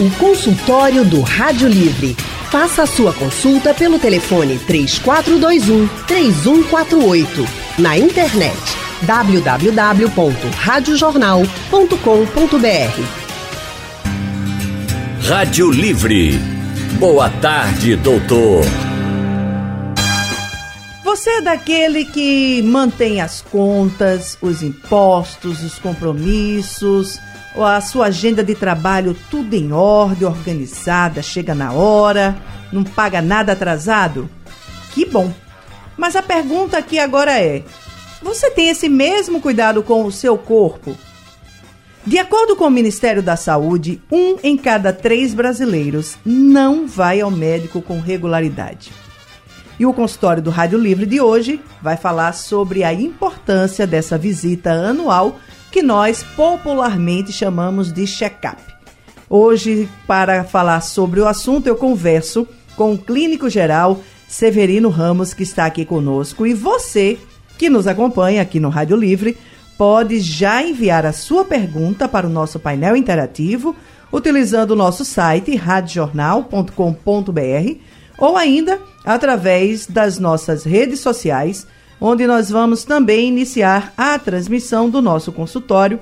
O consultório do Rádio Livre. Faça a sua consulta pelo telefone 3421 3148. Na internet www.radiojornal.com.br. Rádio Livre. Boa tarde, doutor. Você é daquele que mantém as contas, os impostos, os compromissos, a sua agenda de trabalho tudo em ordem, organizada, chega na hora, não paga nada atrasado? Que bom! Mas a pergunta aqui agora é: você tem esse mesmo cuidado com o seu corpo? De acordo com o Ministério da Saúde, um em cada três brasileiros não vai ao médico com regularidade. E o consultório do Rádio Livre de hoje vai falar sobre a importância dessa visita anual que nós popularmente chamamos de check-up. Hoje, para falar sobre o assunto, eu converso com o clínico geral Severino Ramos, que está aqui conosco. E você, que nos acompanha aqui no Rádio Livre, pode já enviar a sua pergunta para o nosso painel interativo utilizando o nosso site radiojornal.com.br ou ainda através das nossas redes sociais, onde nós vamos também iniciar a transmissão do nosso consultório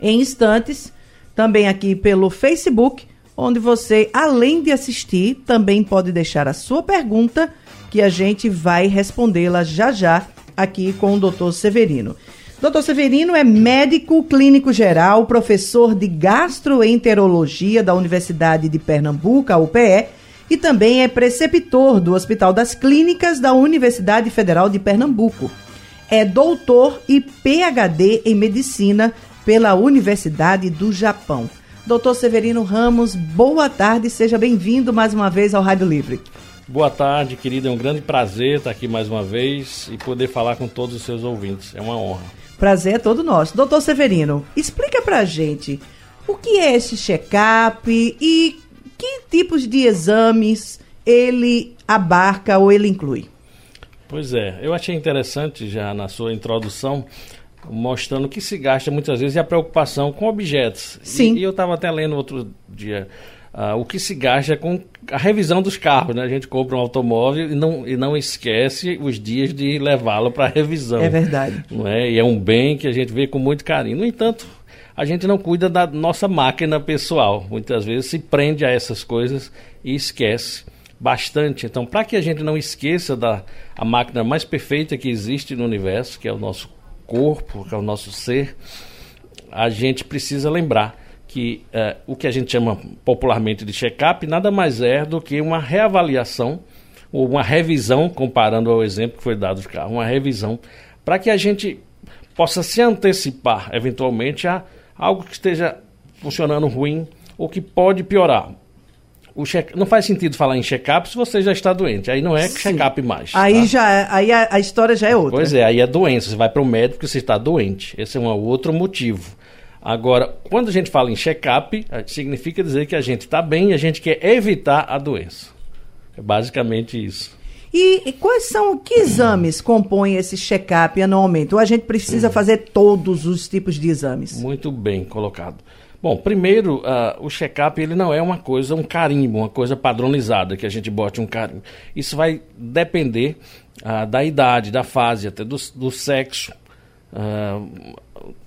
em instantes, também aqui pelo Facebook, onde você, além de assistir, também pode deixar a sua pergunta, que a gente vai respondê-la já já aqui com o Dr. Severino. Dr. Severino é médico clínico geral, professor de gastroenterologia da Universidade de Pernambuco, a UPE, e também é preceptor do Hospital das Clínicas da Universidade Federal de Pernambuco. É doutor e PhD em medicina pela Universidade do Japão. Doutor Severino Ramos, boa tarde, seja bem-vindo mais uma vez ao Rádio Livre. Boa tarde, querida. É um grande prazer estar aqui mais uma vez e poder falar com todos os seus ouvintes. É uma honra. Prazer é todo nosso. Doutor Severino, explica pra gente o que é esse check-up e que tipos de exames ele abarca ou ele inclui? Pois é, eu achei interessante já na sua introdução mostrando que se gasta muitas vezes e a preocupação com objetos. Sim. E, e eu estava até lendo outro dia uh, o que se gasta com a revisão dos carros, né? A gente compra um automóvel e não, e não esquece os dias de levá-lo para revisão. É verdade. Não é? E é um bem que a gente vê com muito carinho. No entanto, a gente não cuida da nossa máquina pessoal. Muitas vezes se prende a essas coisas e esquece bastante. Então, para que a gente não esqueça da a máquina mais perfeita que existe no universo, que é o nosso corpo, que é o nosso ser, a gente precisa lembrar que uh, o que a gente chama popularmente de check-up nada mais é do que uma reavaliação ou uma revisão, comparando ao exemplo que foi dado de carro, uma revisão, para que a gente possa se antecipar eventualmente a algo que esteja funcionando ruim ou que pode piorar. Check, não faz sentido falar em check-up se você já está doente. Aí não é check-up mais. Aí tá? já é, aí a, a, história já é outra. Pois é, aí é doença. Você vai para o médico porque você está doente. Esse é um outro motivo. Agora, quando a gente fala em check-up, eh, significa dizer que a gente está bem e a gente quer evitar a doença. É basicamente isso. E, e quais são, que exames compõem esse check-up anualmente? Ou a gente precisa fazer todos os tipos de exames? Muito bem colocado. Bom, primeiro, uh, o check-up ele não é uma coisa, um carimbo, uma coisa padronizada que a gente bote um carimbo. Isso vai depender uh, da idade, da fase, até do, do sexo. Uh,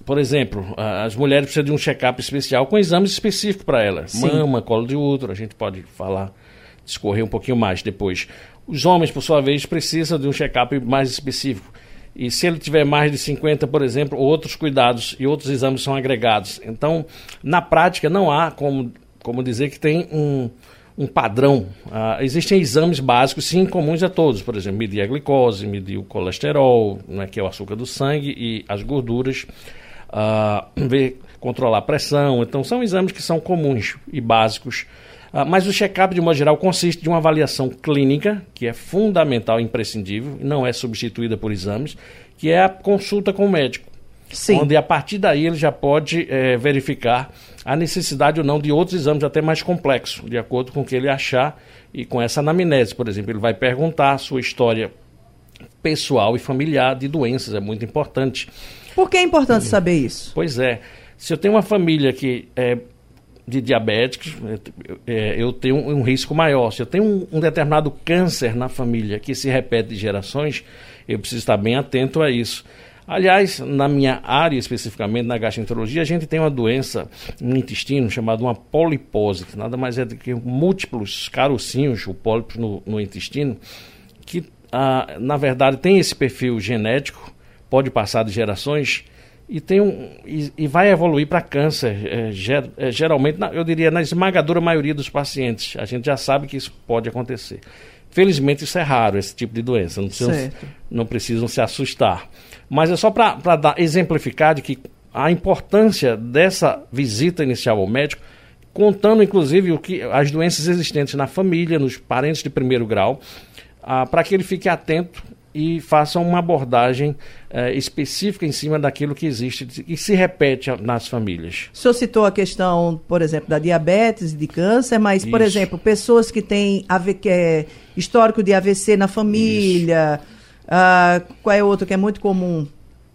por exemplo, as mulheres precisam de um check-up especial com exames específicos para elas. Sim. Mama, colo de útero, a gente pode falar, discorrer um pouquinho mais depois. Os homens, por sua vez, precisam de um check-up mais específico. E se ele tiver mais de 50, por exemplo, outros cuidados e outros exames são agregados. Então, na prática, não há como, como dizer que tem um, um padrão. Uh, existem exames básicos, sim, comuns a todos. Por exemplo, medir a glicose, medir o colesterol, né, que é o açúcar do sangue, e as gorduras. Uh, ver, controlar a pressão. Então, são exames que são comuns e básicos mas o check-up, de modo geral, consiste de uma avaliação clínica, que é fundamental e imprescindível, e não é substituída por exames, que é a consulta com o médico. Sim. Onde a partir daí ele já pode é, verificar a necessidade ou não de outros exames até mais complexos, de acordo com o que ele achar e com essa anamnese, por exemplo. Ele vai perguntar a sua história pessoal e familiar de doenças, é muito importante. Por que é importante saber isso? Pois é. Se eu tenho uma família que é de diabéticos, é, eu tenho um risco maior. Se eu tenho um, um, determinado câncer na família que se repete de gerações, eu preciso estar bem atento a isso. Aliás, na minha área especificamente, na gastroenterologia, a gente tem uma doença no intestino chamada uma polipose, que nada mais é do que múltiplos carocinhos, o pólipo no, no intestino, que ah, na verdade tem esse perfil genético, pode passar de gerações e, tem um, e, e vai evoluir para câncer, é, ger, é, geralmente, na, eu diria, na esmagadora maioria dos pacientes. A gente já sabe que isso pode acontecer. Felizmente, isso é raro, esse tipo de doença. Não precisam, não precisam se assustar. Mas é só para exemplificar de que a importância dessa visita inicial ao médico, contando inclusive o que, as doenças existentes na família, nos parentes de primeiro grau, ah, para que ele fique atento e façam uma abordagem eh, específica em cima daquilo que existe e se repete nas famílias. O senhor citou a questão, por exemplo, da diabetes e de câncer, mas, Isso. por exemplo, pessoas que têm AV, é, histórico de AVC na família, uh, qual é outro que é muito comum?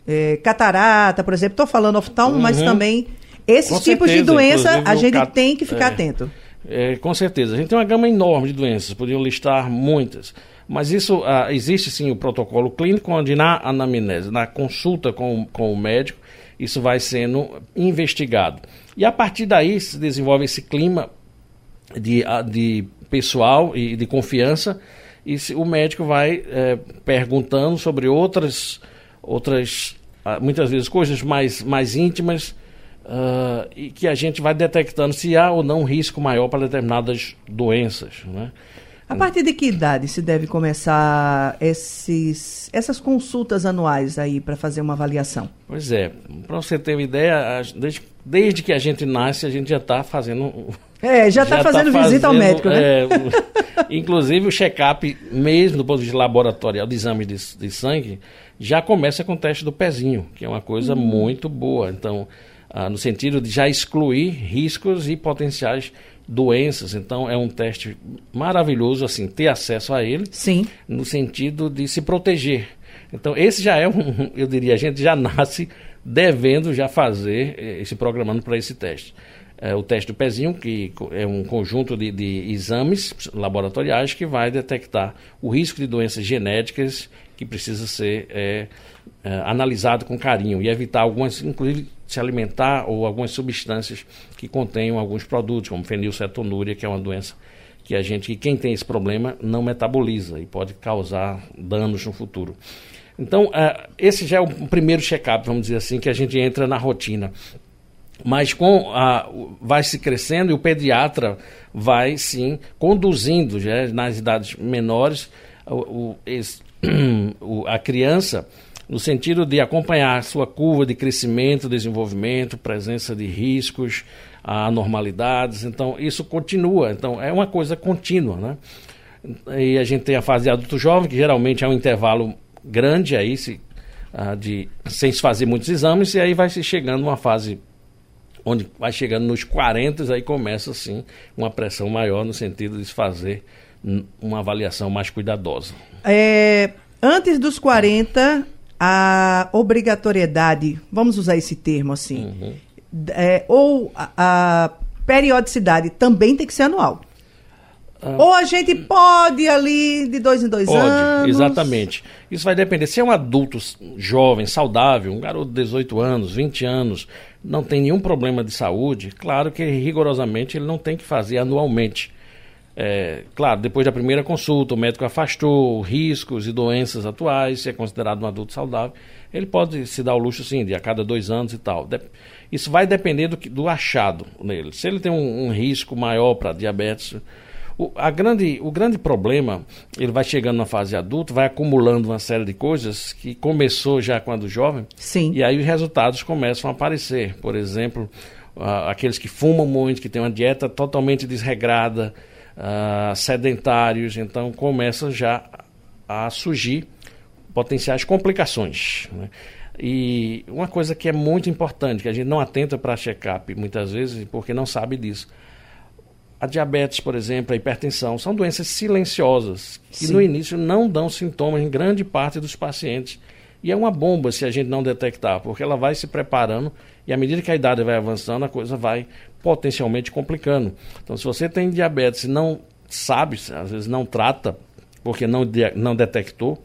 É, catarata, por exemplo. Estou falando oftalmo, uhum. mas também esses com tipos certeza, de doença a gente cat... tem que ficar é, atento. É, com certeza. A gente tem uma gama enorme de doenças, poderiam listar muitas. Mas isso uh, existe sim o protocolo clínico, onde na anamnese, na consulta com, com o médico, isso vai sendo investigado. E a partir daí se desenvolve esse clima de, ah, de pessoal e de confiança, e se, o médico vai é, perguntando sobre outras, outras ah, muitas vezes coisas mais, mais íntimas, uh, e que a gente vai detectando se há ou não risco maior para determinadas doenças. Né? A partir de que idade se deve começar esses, essas consultas anuais aí para fazer uma avaliação? Pois é, para você ter uma ideia, desde, desde, que a gente nasce, a gente já está fazendo. É, já está fazendo, tá fazendo, visita ao médico, né? É, inclusive o check-up, mesmo do ponto de vista laboratorial, de exame de, de, sangue, já começa com o teste do pezinho, que é uma coisa uhum. muito boa. Então, ah, no sentido de já excluir riscos e potenciais doenças. Então é um teste maravilhoso assim ter acesso a ele. Sim. No sentido de se proteger. Então esse já é um, eu diria, a gente já nasce devendo já fazer eh, esse programando para esse teste. É, o teste do pezinho, que é um conjunto de, de exames laboratoriais que vai detectar o risco de doenças genéticas que precisa ser é, é, analisado com carinho e evitar algumas, inclusive se alimentar ou algumas substâncias que contenham alguns produtos, como fenilcetonúria, que é uma doença que a gente, que quem tem esse problema, não metaboliza e pode causar danos no futuro. Então, uh, esse já é o primeiro check-up, vamos dizer assim, que a gente entra na rotina. Mas com a, vai se crescendo e o pediatra vai sim conduzindo já nas idades menores o, o, esse, a criança no sentido de acompanhar sua curva de crescimento, desenvolvimento, presença de riscos, anormalidades. Então, isso continua. Então, é uma coisa contínua, né? E a gente tem a fase de adulto jovem, que geralmente é um intervalo grande aí, se, uh, de, sem se fazer muitos exames, e aí vai se chegando uma fase onde vai chegando nos 40, aí começa, assim, uma pressão maior no sentido de se fazer uma avaliação mais cuidadosa. É, antes dos 40, a obrigatoriedade, vamos usar esse termo assim, uhum. é, ou a, a, periodicidade também tem que ser anual. Ah, ou a gente pode ali de dois em dois pode, anos. Exatamente. Isso vai depender. Se é um adulto jovem, saudável, um garoto de 18 anos, 20 anos, não tem nenhum problema de saúde, claro que rigorosamente ele não tem que fazer anualmente. É, claro, depois da primeira consulta, o médico afastou riscos e doenças atuais, se é considerado um adulto saudável, ele pode se dar o luxo, sim, de a cada dois anos e tal. Isso vai depender do, do achado nele. Se ele tem um, um risco maior para diabetes, o, a grande, o grande problema, ele vai chegando na fase adulta, vai acumulando uma série de coisas que começou já quando jovem, sim. e aí os resultados começam a aparecer. Por exemplo, aqueles que fumam muito, que têm uma dieta totalmente desregrada, uh, sedentários, então começam já a surgir potenciais complicações. Né? E uma coisa que é muito importante, que a gente não atenta para check-up muitas vezes, porque não sabe disso. A diabetes, por exemplo, a hipertensão, são doenças silenciosas, que Sim. no início não dão sintomas em grande parte dos pacientes. E é uma bomba se a gente não detectar, porque ela vai se preparando E à medida que a idade vai avançando, a coisa vai potencialmente complicando. Então, se você tem diabetes e não sabe, às vezes não trata, porque não, não detectou,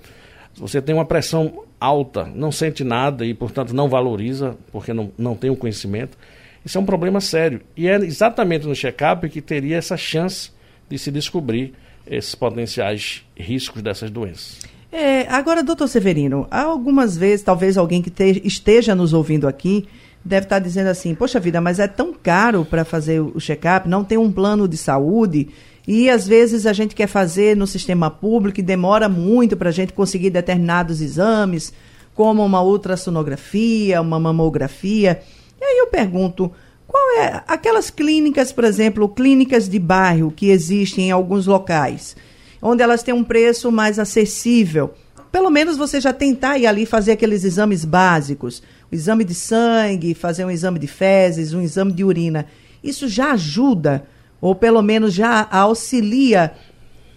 se você tem uma pressão alta, não sente nada e, portanto, não valoriza, porque não, não tem o conhecimento, isso é um problema sério. E é exatamente no check-up que teria essa chance de se descobrir esses potenciais riscos dessas doenças. É, agora, doutor Severino, há algumas vezes, talvez alguém que te, esteja nos ouvindo aqui deve estar dizendo assim: Poxa vida, mas é tão caro para fazer o check-up, não tem um plano de saúde. E às vezes a gente quer fazer no sistema público e demora muito para a gente conseguir determinados exames, como uma ultrassonografia, uma mamografia. E aí eu pergunto: qual é aquelas clínicas, por exemplo, clínicas de bairro que existem em alguns locais? onde elas têm um preço mais acessível. Pelo menos você já tentar ir ali fazer aqueles exames básicos, exame de sangue, fazer um exame de fezes, um exame de urina. Isso já ajuda, ou pelo menos já auxilia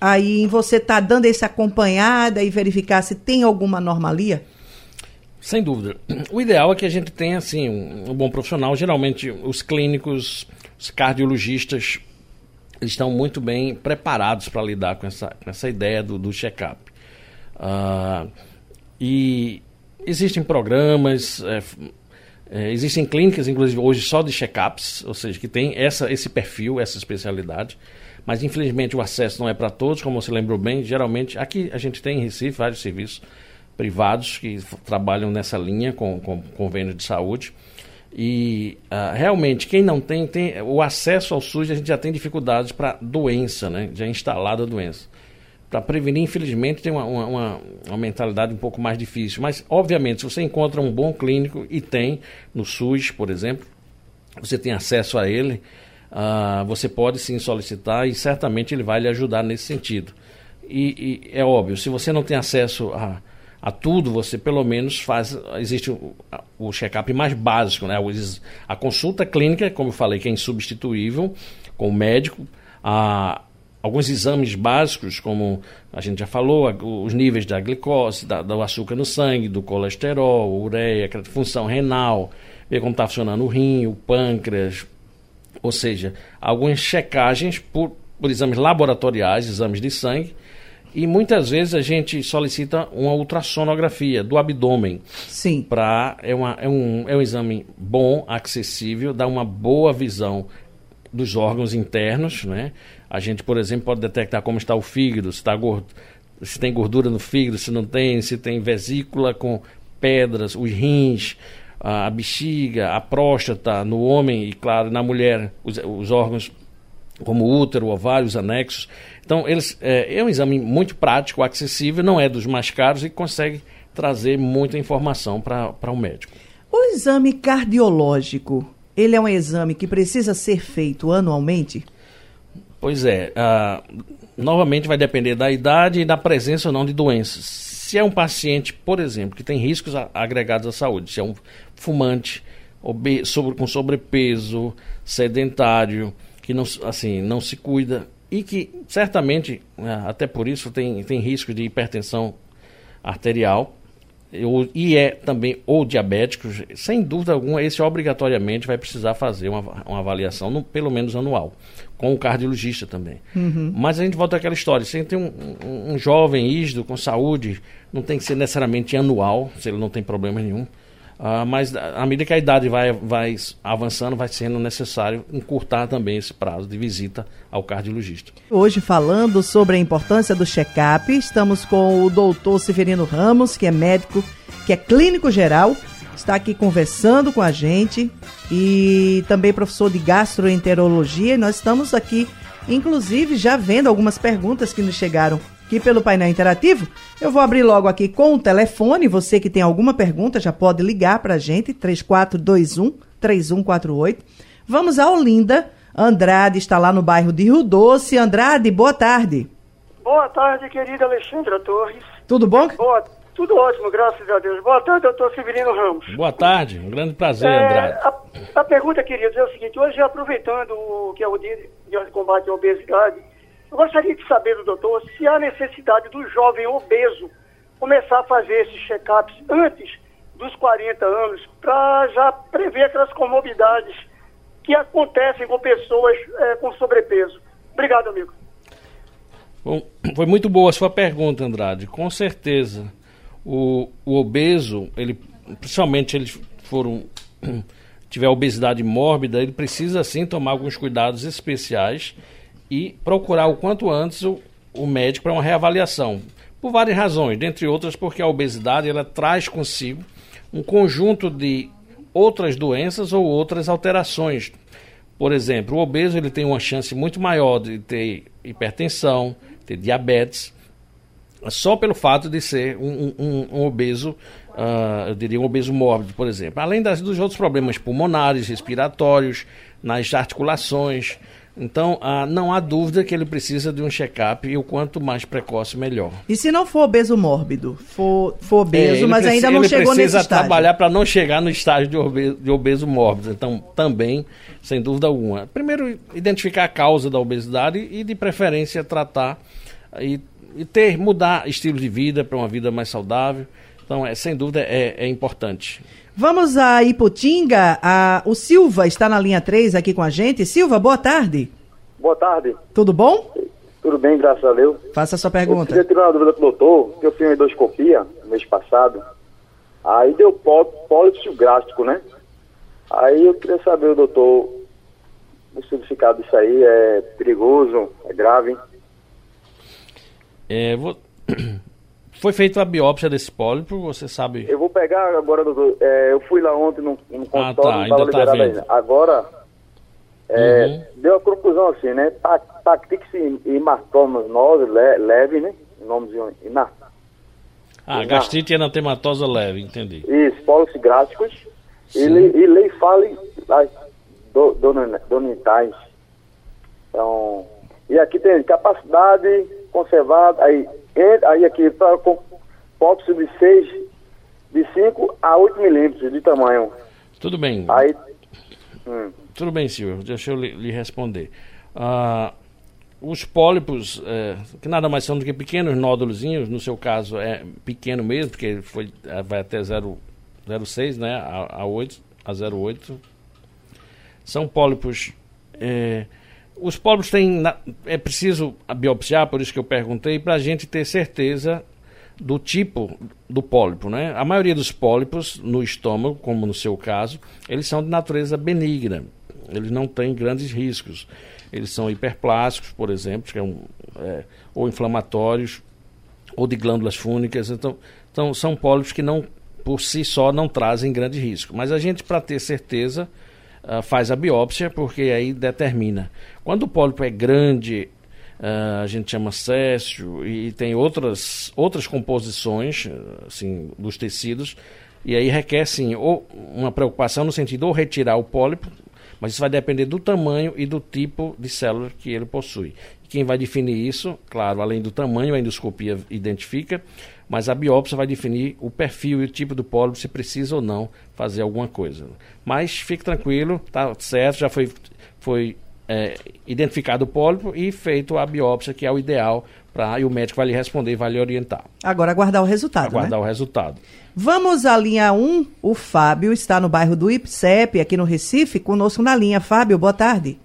aí em você estar tá dando essa acompanhada e verificar se tem alguma anomalia? Sem dúvida. O ideal é que a gente tenha assim um, um bom profissional. Geralmente os clínicos, os cardiologistas eles estão muito bem preparados para lidar com essa, com essa ideia do, do check-up. Uh, e existem programas, é, é, existem clínicas, inclusive hoje só de check-ups, ou seja, que tem essa, esse perfil, essa especialidade. Mas infelizmente o acesso não é para todos, como você lembrou bem. Geralmente, aqui a gente tem em Recife vários serviços privados que trabalham nessa linha com, com convênios de saúde. E uh, realmente, quem não tem, tem o acesso ao SUS, a gente já tem dificuldades para doença, né? Já instalada a doença. Para prevenir, infelizmente, tem uma, uma, uma, mentalidade um pouco mais difícil. Mas, obviamente, se você encontra um bom clínico, e tem no SUS, por exemplo, você tem acesso a ele, uh, você pode sim solicitar e certamente ele vai lhe ajudar nesse sentido. E, e é óbvio, se você não tem acesso a a tudo, você pelo menos faz. Existe o, o check-up mais básico, né? A consulta clínica, como eu falei, que é insubstituível com o médico. A, alguns exames básicos, como a gente já falou, os níveis da glicose, da, do açúcar no sangue, do colesterol, ureia, função renal, ver como está funcionando o rim, o pâncreas, ou seja, algumas checagens por, por exames laboratoriais, exames de sangue, e muitas vezes a gente solicita uma ultrassonografia do abdômen. Sim. Pra, é, uma, é, um, é um exame bom, acessível, dá uma boa visão dos órgãos internos. Né? A gente, por exemplo, pode detectar como está o fígado, se, está gordo, se tem gordura no fígado, se não tem, se tem vesícula com pedras, os rins, a bexiga, a próstata no homem e, claro, na mulher, os, os órgãos como o útero, o ovário, os anexos. Então, eles, é, é um exame muito prático, acessível, não é dos mais caros e consegue trazer muita informação para o um médico. O exame cardiológico, ele é um exame que precisa ser feito anualmente? Pois é. Uh, novamente vai depender da idade e da presença ou não de doenças. Se é um paciente, por exemplo, que tem riscos agregados à saúde, se é um fumante, sobre, com sobrepeso, sedentário, que não, assim, não se cuida e que certamente, né, até por isso, tem, tem risco de hipertensão arterial e é também ou diabético, sem dúvida alguma, esse obrigatoriamente vai precisar fazer uma, uma avaliação, no, pelo menos anual, com o cardiologista também. Uhum. Mas a gente volta àquela história: se tem um, um, um jovem ígido com saúde, não tem que ser necessariamente anual, se ele não tem problema nenhum. Uh, mas à medida que a idade vai, vai avançando, vai sendo necessário encurtar também esse prazo de visita ao cardiologista. Hoje, falando sobre a importância do check-up, estamos com o doutor Severino Ramos, que é médico, que é clínico geral, está aqui conversando com a gente e também professor de gastroenterologia. E nós estamos aqui, inclusive, já vendo algumas perguntas que nos chegaram aqui pelo painel interativo. Eu vou abrir logo aqui com o telefone. Você que tem alguma pergunta já pode ligar para a gente, 3421 3148. Vamos a Olinda. Andrade está lá no bairro de Rio Doce. Andrade, boa tarde. Boa tarde, querida Alexandra Torres. Tudo bom? Boa, tudo ótimo, graças a Deus. Boa tarde, doutor Severino Ramos. Boa tarde, um grande prazer, é, Andrade. A, a, pergunta, queridos, é o seguinte: hoje, aproveitando o que é o dia de combate à obesidade, eu gostaria de saber do doutor se há necessidade do jovem obeso começar a fazer esses check-ups antes dos 40 anos para já prever aquelas comorbidades que acontecem com pessoas é, com sobrepeso. Obrigado, amigo. Bom, foi muito boa a sua pergunta, Andrade. Com certeza, o, o obeso, ele, principalmente ele for um, tiver obesidade mórbida, ele precisa sim tomar alguns cuidados especiais e procurar o quanto antes o, o médico para uma reavaliação. Por várias razões, dentre outras porque a obesidade ela traz consigo um conjunto de outras doenças ou outras alterações. Por exemplo, o obeso ele tem uma chance muito maior de ter hipertensão, ter diabetes, só pelo fato de ser um, um, um obeso, uh, eu diria um obeso mórbido, por exemplo. Além das, dos outros problemas pulmonares, respiratórios, nas articulações, então, ah, não há dúvida que ele precisa de um check-up e o quanto mais precoce, melhor. E se não for obeso mórbido, for, for obeso, é, mas ainda não chegou nesse estágio? Ele precisa trabalhar para não chegar no estágio de obeso, de obeso mórbido. Então, também, sem dúvida alguma. Primeiro, identificar a causa da obesidade e, de preferência, tratar e, e ter, mudar estilo de vida para uma vida mais saudável. Então, é, sem dúvida, é, é importante. Vamos a Iputinga. A, o Silva está na linha 3 aqui com a gente. Silva, boa tarde. Boa tarde. Tudo bom? Tudo bem, graças a Deus. Faça a sua pergunta. Eu queria tirar uma dúvida pro doutor, que eu fiz uma endoscopia no mês passado. Aí deu pólipo gástrico, né? Aí eu queria saber, doutor, o significado disso aí é perigoso, é grave? É, vou... Foi feita a biópsia desse pólipo, você sabe? Eu vou pegar agora, doutor. É, eu fui lá ontem no, no consultório, ah, tá, ainda tá vendo. Ainda. Agora, é, uhum. deu a conclusão assim, né? Tactix e hematomas nós, le, leve, né? Nomezinho, inar. Ah, inar. gastrite anatematosa leve, entendi. Isso, pólips gráficos e, e leifale do, donitais. Então, e aqui tem capacidade conservada, aí aí aqui para pópse de 6, de 5 a 8 milímetros de tamanho. Tudo bem. Aí, hum. Tudo bem, senhor. Deixa eu lhe, lhe responder. Ah, os pólipos, é, que nada mais são do que pequenos nódulos, no seu caso é pequeno mesmo, porque foi, é, vai até 0,6, né, a, a 8, a 0,8. São pólipos é, os pólipos têm. É preciso biopsiar, por isso que eu perguntei, para a gente ter certeza do tipo do pólipo, né? A maioria dos pólipos no estômago, como no seu caso, eles são de natureza benigna. Eles não têm grandes riscos. Eles são hiperplásticos, por exemplo, que é um, é, ou inflamatórios, ou de glândulas fúnicas. Então, então, são pólipos que não, por si só, não trazem grande risco. Mas a gente, para ter certeza, uh, faz a biópsia, porque aí determina. Quando o pólipo é grande, uh, a gente chama céssio, e tem outras, outras composições assim, dos tecidos, e aí requer sim ou uma preocupação no sentido ou retirar o pólipo, mas isso vai depender do tamanho e do tipo de célula que ele possui. Quem vai definir isso, claro, além do tamanho, a endoscopia identifica, mas a biópsia vai definir o perfil e o tipo do pólipo, se precisa ou não fazer alguma coisa. Mas fique tranquilo, tá certo, já foi, foi é, identificado o pólipo e feito a biópsia, que é o ideal, pra, e o médico vai lhe responder, vai lhe orientar. Agora aguardar o resultado. Aguardar né? o resultado. Vamos à linha 1. O Fábio está no bairro do IPSEP, aqui no Recife, conosco na linha. Fábio, boa tarde.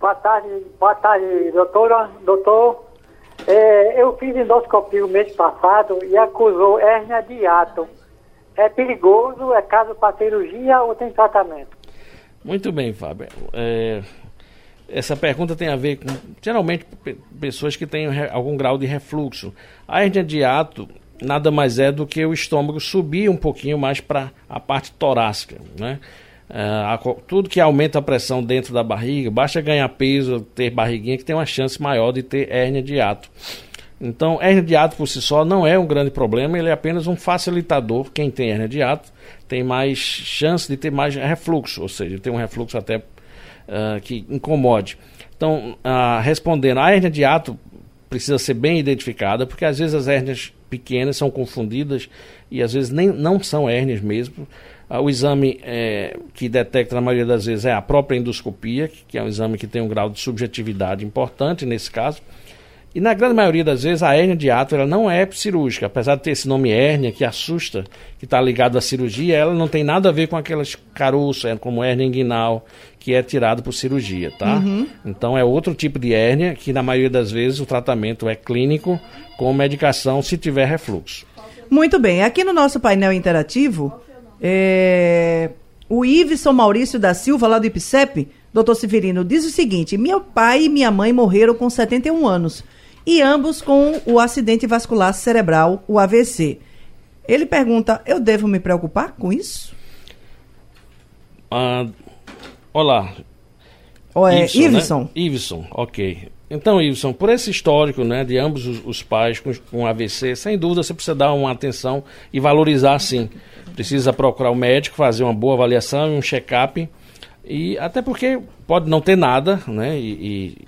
Boa tarde, boa tarde, doutora. Doutor, é, eu fiz endoscopia o mês passado e acusou hérnia de ato. É perigoso? É caso para cirurgia ou tem tratamento? Muito bem, Fábio. É, essa pergunta tem a ver com, geralmente, pessoas que têm algum grau de refluxo. A hérnia de ato nada mais é do que o estômago subir um pouquinho mais para a parte torácica, né? Uh, tudo que aumenta a pressão dentro da barriga, basta ganhar peso, ter barriguinha, que tem uma chance maior de ter hérnia de ato. Então, hérnia de ato por si só não é um grande problema, ele é apenas um facilitador. Quem tem hérnia de ato tem mais chance de ter mais refluxo, ou seja, ter um refluxo até uh, que incomode. Então, uh, respondendo, a hérnia de ato precisa ser bem identificada, porque às vezes as hérnias pequenas são confundidas e às vezes nem, não são hérnias mesmo. Ah, o exame é, que detecta na maioria das vezes é a própria endoscopia, que é um exame que tem um grau de subjetividade importante nesse caso. E na grande maioria das vezes a hérnia de ato ela não é cirúrgica, apesar de ter esse nome hérnia que assusta, que está ligado à cirurgia, ela não tem nada a ver com aquelas caroços, é como hérnia inguinal, que é tirado por cirurgia, tá? Uhum. Então é outro tipo de hérnia que na maioria das vezes o tratamento é clínico com medicação se tiver refluxo. Muito bem, aqui no nosso painel interativo, é... o Iveson Maurício da Silva, lá do IPSEP, doutor Severino, diz o seguinte: meu pai e minha mãe morreram com 71 anos e ambos com o acidente vascular cerebral, o AVC. Ele pergunta: eu devo me preocupar com isso? Ah, olá. Ou é Iveson? Né? Iveson, ok. Então, Iveson, por esse histórico né, de ambos os, os pais com, com, AVC, sem dúvida você precisa dar uma atenção e valorizar sim. Precisa procurar o médico, fazer uma boa avaliação e um check-up. E até porque pode não ter nada, né? E, e,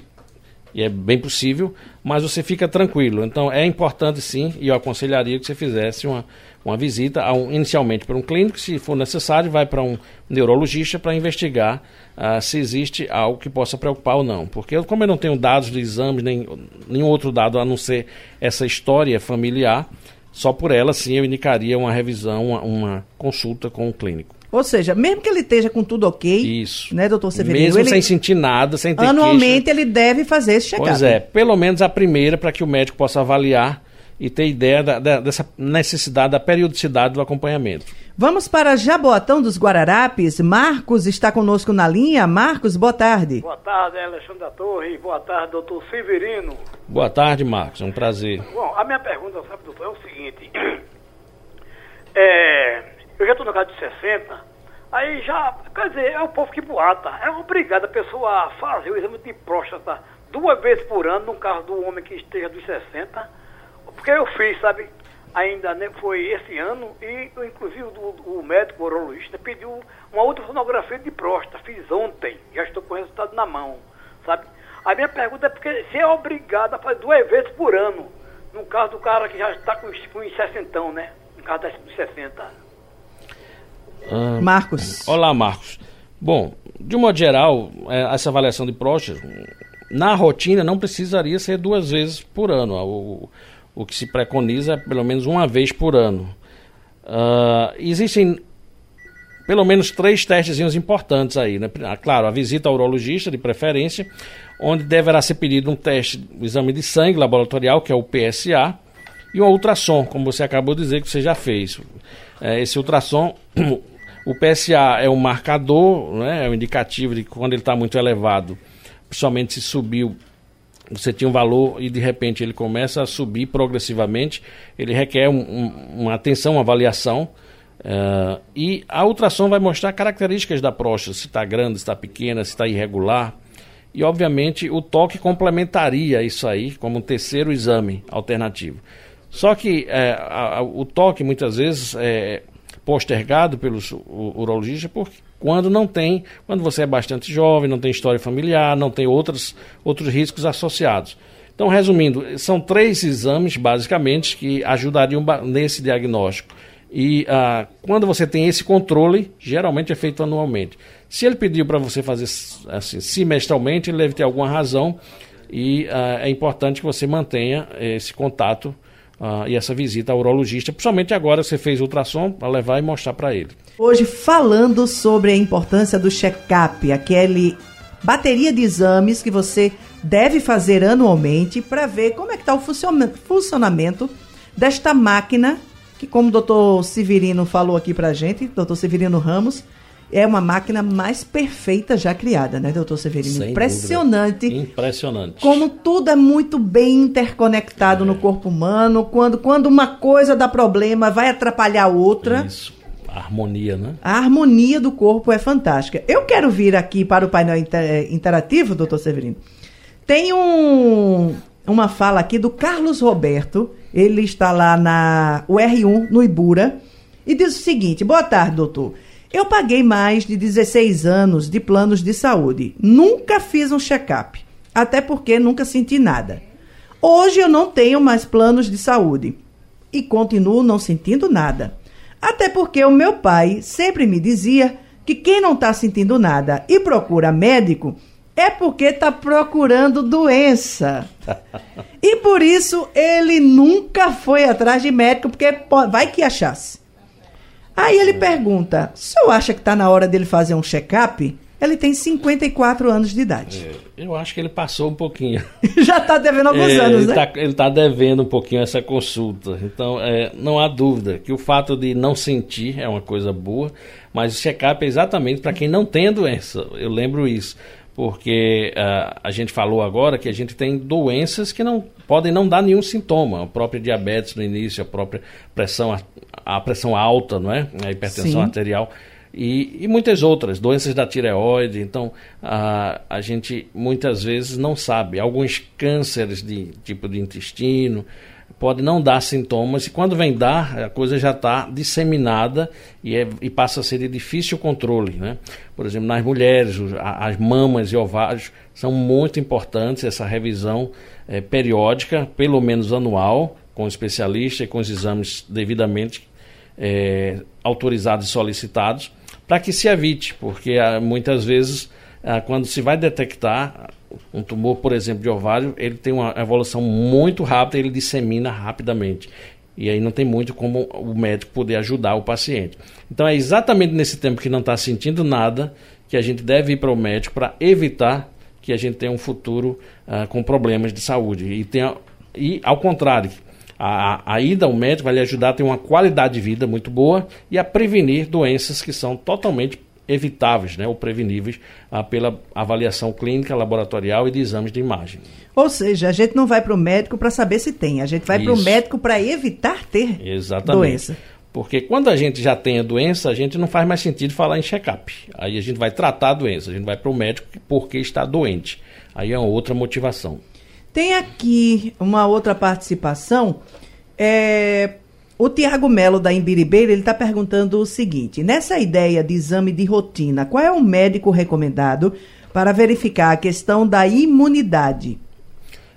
e é bem possível, mas você fica tranquilo. Então é importante sim, e eu aconselharia que você fizesse uma, uma visita, a um, inicialmente para um clínico, se for necessário, vai para um neurologista para investigar uh, se existe algo que possa preocupar ou não. Porque como eu não tenho dados de exames, nem nenhum outro dado a não ser essa história familiar, só por ela sim eu indicaria uma revisão, uma, uma consulta com o clínico. Ou seja, mesmo que ele esteja com tudo ok, Isso. né, doutor Severino? Mesmo ele, sem sentir nada, sem ter Anualmente queixa, ele deve fazer esse check-up. Pois é, pelo menos a primeira para que o médico possa avaliar e ter ideia da, da, dessa necessidade da periodicidade do acompanhamento. Vamos para Jaboatão dos Guararapes. Marcos está conosco na linha. Marcos, boa tarde. Boa tarde, Alexandre da Torre. Boa tarde, doutor Severino. Boa tarde, Marcos. É um prazer. Bom, a minha pergunta, sabe, doutor, é o seguinte. É, eu já estou no caso de 60, aí já, quer dizer, é o povo que boata. É obrigado a pessoa a fazer o exame de próstata duas vezes por ano, no caso do homem que esteja dos 60. Porque eu fiz, sabe? Ainda né, foi esse ano e, inclusive, o, o médico o urologista pediu uma outra sonografia de próstata. Fiz ontem, já estou com o resultado na mão, sabe? A minha pergunta é porque se é obrigado a fazer duas vezes por ano, no caso do cara que já está com, com 60, né? cada 60. Ah, Marcos. Olá, Marcos. Bom, de um modo geral, é, essa avaliação de próstata, na rotina, não precisaria ser duas vezes por ano. O, o que se preconiza é pelo menos uma vez por ano. Uh, existem pelo menos três testes importantes aí. Né? Ah, claro, a visita ao urologista, de preferência, onde deverá ser pedido um teste, um exame de sangue laboratorial, que é o PSA, e um ultrassom, como você acabou de dizer que você já fez. É, esse ultrassom, o PSA é um marcador, né, é um indicativo de quando ele está muito elevado, principalmente se subiu, você tinha um valor e de repente ele começa a subir progressivamente, ele requer um, um, uma atenção, uma avaliação. Uh, e a ultrassom vai mostrar características da próstata, se está grande, se está pequena, se está irregular. E, obviamente, o toque complementaria isso aí como um terceiro exame alternativo. Só que é, a, a, o toque muitas vezes é postergado pelos urologistas porque quando não tem, quando você é bastante jovem, não tem história familiar, não tem outros, outros riscos associados. Então, resumindo, são três exames, basicamente, que ajudariam nesse diagnóstico. E ah, quando você tem esse controle, geralmente é feito anualmente. Se ele pediu para você fazer assim, semestralmente, ele deve ter alguma razão e ah, é importante que você mantenha esse contato uh, e essa visita ao urologista, principalmente agora você fez ultrassom para levar e mostrar para ele. Hoje falando sobre a importância do check-up, aquele bateria de exames que você deve fazer anualmente para ver como é que está o funcionamento desta máquina que, como o doutor Severino falou aqui para gente, doutor Severino Ramos, é uma máquina mais perfeita já criada, né, doutor Severino? Sem Impressionante. Dúvida. Impressionante. Como tudo é muito bem interconectado é. no corpo humano. Quando, quando uma coisa dá problema, vai atrapalhar outra. Isso. A harmonia, né? A harmonia do corpo é fantástica. Eu quero vir aqui para o painel inter eh, interativo, doutor Severino. Tem um, uma fala aqui do Carlos Roberto. Ele está lá na UR1, no Ibura. E diz o seguinte: Boa tarde, doutor. Eu paguei mais de 16 anos de planos de saúde. Nunca fiz um check-up, até porque nunca senti nada. Hoje eu não tenho mais planos de saúde e continuo não sentindo nada. Até porque o meu pai sempre me dizia que quem não está sentindo nada e procura médico é porque está procurando doença. E por isso ele nunca foi atrás de médico, porque vai que achasse. Aí ele pergunta: o senhor acha que está na hora dele fazer um check-up? Ele tem 54 anos de idade. É, eu acho que ele passou um pouquinho. Já está devendo alguns É, anos, ele né? está tá devendo um pouquinho essa consulta. Então, é, não há dúvida que o fato de não sentir é uma coisa boa, mas o check-up é exatamente para quem não tem a doença. Eu lembro isso. Porque ah, a gente falou agora que a gente tem doenças que não podem não dar nenhum sintoma. A própria diabetes no início, a própria pressão, a, pressão alta, não é? A hipertensão Sim. arterial e, e muitas outras, doenças da tireoide. Então, a, a gente muitas vezes não sabe. Alguns cânceres de tipo de intestino pode não dar sintomas e quando vem dar, a coisa já está disseminada e, é- e passa a ser de difícil controle. Né? Por exemplo, nas mulheres, as mamas e ovários são muito importantes, essa revisão eh, periódica, pelo menos anual, com o especialista e com os exames devidamente eh, autorizados e solicitados, para que se evite, porque ah, muitas vezes, ah, quando se vai detectar um tumor, por exemplo, de ovário, ele tem uma evolução muito rápida, ele dissemina rapidamente. E aí não tem muito como o médico poder ajudar o paciente. Então é exatamente nesse tempo que não está sentindo nada que a gente deve ir para o médico para evitar que a gente tenha um futuro ah, com problemas de saúde. E, tenha, e ao contrário, a, a ida ao médico vai lhe ajudar a ter uma qualidade de vida muito boa e a prevenir doenças que são totalmente evitáveis, né, ou preveníveis ah, pela avaliação clínica, laboratorial e de exames de imagem. Ou seja, a gente não vai para o médico para saber se tem, a gente vai para o médico para evitar ter Exatamente. doença. Porque quando a gente já tem a doença, a gente não faz mais sentido falar em check-up. Aí a gente vai tratar a doença, a gente vai para o médico porque está doente. Aí é uma outra motivação. Tem aqui uma outra participação. É, o Tiago Melo, da Imbiribeira, ele está perguntando o seguinte: nessa ideia de exame de rotina, qual é o médico recomendado para verificar a questão da imunidade?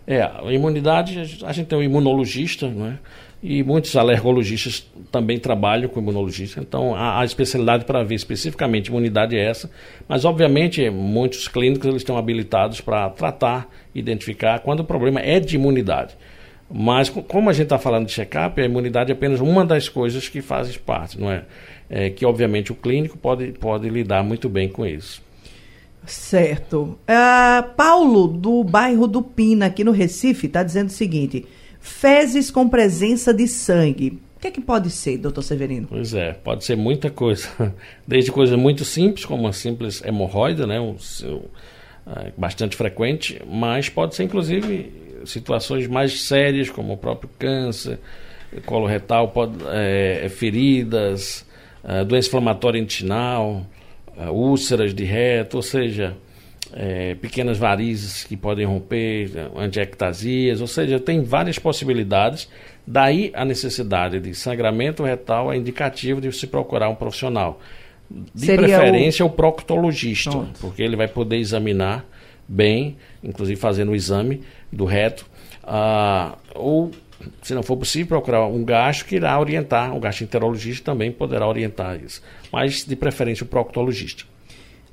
É, a imunidade, a gente tem um imunologista, né? E muitos alergologistas também trabalham com imunologista. Então, a, especialidade para ver especificamente imunidade é essa. Mas, obviamente, muitos clínicos eles estão habilitados para tratar, identificar quando o problema é de imunidade. Mas, co- como a gente está falando de check-up, a imunidade é apenas uma das coisas que fazem parte, não é? é que, obviamente, o clínico pode, pode lidar muito bem com isso. Certo. Ah, Paulo, do bairro do Pina, aqui no Recife, está dizendo o seguinte: fezes com presença de sangue. O que é que pode ser, doutor Severino? Pois é, pode ser muita coisa. Desde coisas muito simples, como uma simples hemorroida, né, um, um, é, bastante frequente, mas pode ser inclusive situações mais sérias, como o próprio câncer, colo retal, pode, é, feridas, é, doença inflamatória intestinal, é, úlceras de reto, ou seja, é, pequenas varizes que podem romper, antiectasias, ou seja, tem várias possibilidades. Daí a necessidade de sangramento retal é indicativo de se procurar um profissional. De Seria preferência o, proctologista, Pronto. porque ele vai poder examinar bem, inclusive fazendo o exame do reto, ah, ou se não for possível, procurar um gastro que irá orientar, um gastroenterologista também poderá orientar isso, mas de preferência o proctologista.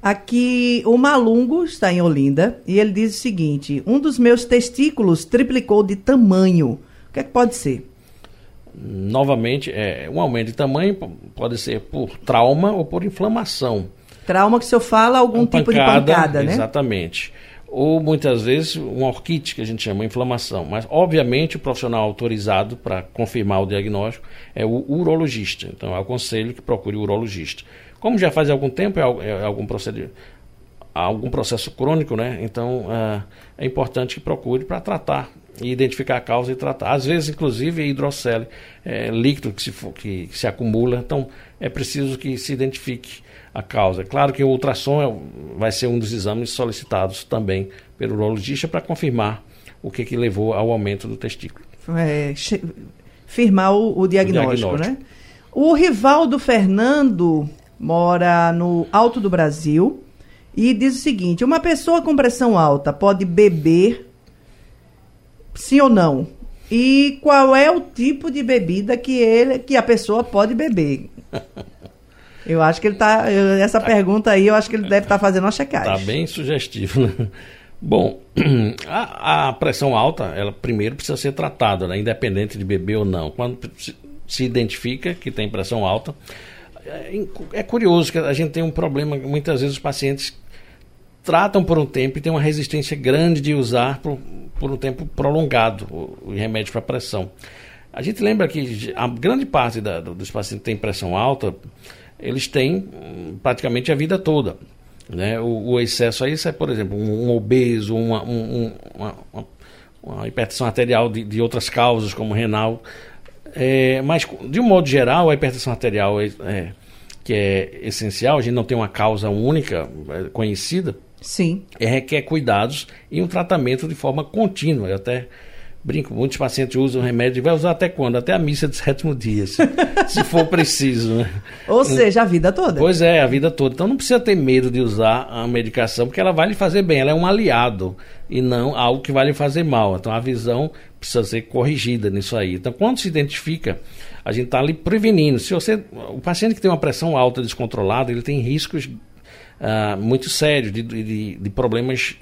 Aqui, o Malungo está em Olinda e ele diz o seguinte: um dos meus testículos triplicou de tamanho. O que é que pode ser? Novamente, é, um aumento de tamanho pode ser por trauma ou por inflamação. Trauma que o senhor fala, algum Uma tipo de pancada, né? Exatamente. Ou muitas vezes uma orquite, que a gente chama de inflamação. Mas, obviamente, o profissional autorizado para confirmar o diagnóstico é o urologista. Então, eu aconselho que procure o urologista. Como já faz algum tempo, é, é algum procedimento algum processo crônico, né? Então ah, é importante que procure para tratar e identificar a causa e tratar. Às vezes, inclusive, é hidrocele, é líquido que se, que, que se acumula. Então é preciso que se identifique a causa. Claro que o ultrassom é- vai ser um dos exames solicitados também pelo urologista para confirmar o que, que levou ao aumento do testículo. É, firmar o, o diagnóstico, diagnóstico. né? O Rivaldo Fernando mora no Alto do Brasil e diz o seguinte: uma pessoa com pressão alta pode beber, sim ou não? E qual é o tipo de bebida que ele, que a pessoa pode beber? Eu acho que ele tá. Essa tá. pergunta aí, eu acho que ele deve estar tá fazendo uma checagem. Tá bem sugestivo, né? Bom, a, a, pressão alta, ela primeiro precisa ser tratada, né, independente de beber ou não. Quando se, se identifica que tem pressão alta, é, é, curioso que a gente tem um problema, muitas vezes os pacientes tratam por um tempo e tem uma resistência grande de usar por, por um tempo prolongado o, o remédio para pressão. A gente lembra que a grande parte da, dos pacientes que têm pressão alta, eles têm hum, praticamente a vida toda. Né? O, o excesso aí, é, por exemplo, um, um obeso, uma, um, uma, uma, hipertensão arterial de, de, outras causas, como renal. É, mas, de um modo geral, a hipertensão arterial é, é, que é essencial, a gente não tem uma causa única é, conhecida. Sim. É, requer cuidados e um tratamento de forma contínua. Eu até brinco, muitos pacientes usam remédio e vai usar até quando? Até a missa de sétimo dia, se, se for preciso. Né? Ou seja, a vida toda. Pois é, a vida toda. Então não precisa ter medo de usar a medicação, porque ela vai lhe fazer bem, ela é um aliado e não algo que vai lhe fazer mal. Então a visão precisa ser corrigida nisso aí. Então quando se identifica, a gente está ali prevenindo. Se você, o paciente que tem uma pressão alta descontrolada, ele tem riscos uh, muito sérios de, de, de, problemas,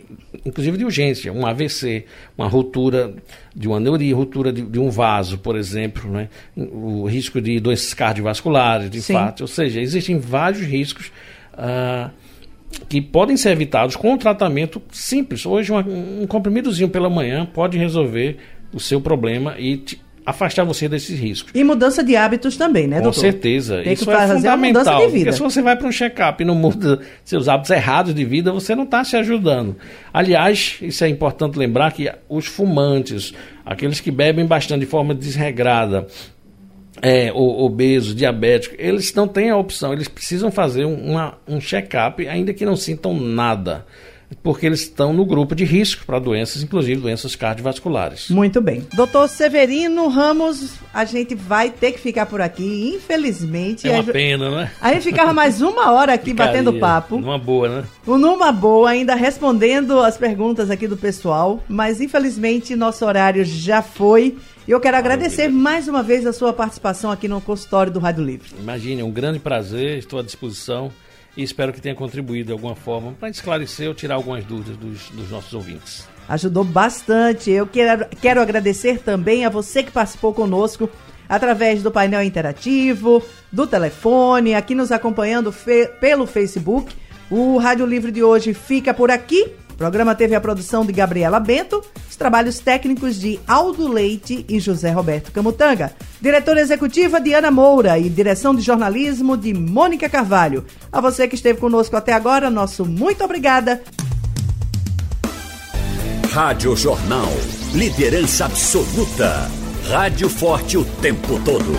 inclusive de urgência, um AVC, uma ruptura de uma neuria, ruptura de, de um vaso, por exemplo, né? o risco de doenças cardiovasculares, de infarto, ou seja, existem vários riscos. Uh, que podem ser evitados com um tratamento simples. Hoje, uma, um comprimidozinho pela manhã pode resolver o seu problema e te, afastar você desses riscos. E mudança de hábitos também, né, Com doutor? Com certeza. Tem Isso é fundamental. Porque se você vai para um check-up e não muda seus hábitos errados de vida, você não está se ajudando. Aliás, isso é importante lembrar que os fumantes, aqueles que bebem bastante de forma desregrada, é, obesos, diabéticos, eles não têm a opção, eles precisam fazer uma, um check-up, ainda que não sintam nada porque eles estão no grupo de risco para doenças, inclusive doenças cardiovasculares. Muito bem. Doutor Severino Ramos, a gente vai ter que ficar por aqui, infelizmente. É uma a... pena, né? A gente ficava mais uma hora aqui Ficaria. batendo papo. Numa boa, né? Numa boa, ainda respondendo as perguntas aqui do pessoal, mas infelizmente nosso horário já foi. E eu quero agradecer mais uma vez a sua participação aqui no consultório do Rádio Livre. Imagine, é um grande prazer, estou à disposição e espero que tenha contribuído de alguma forma para esclarecer ou tirar algumas dúvidas dos, dos nossos ouvintes. Ajudou bastante. Eu quero, quero agradecer também a você que participou conosco através do painel interativo, do telefone, aqui nos acompanhando fe pelo Facebook. O Rádio Livre de hoje fica por aqui. O programa teve a produção de Gabriela Bento, os trabalhos técnicos de Aldo Leite e José Roberto Camutanga, diretora executiva de Ana Moura e direção de jornalismo de Mônica Carvalho. A você que esteve conosco até agora, nosso muito obrigada. Rádio Jornal, liderança absoluta. Rádio forte o tempo todo.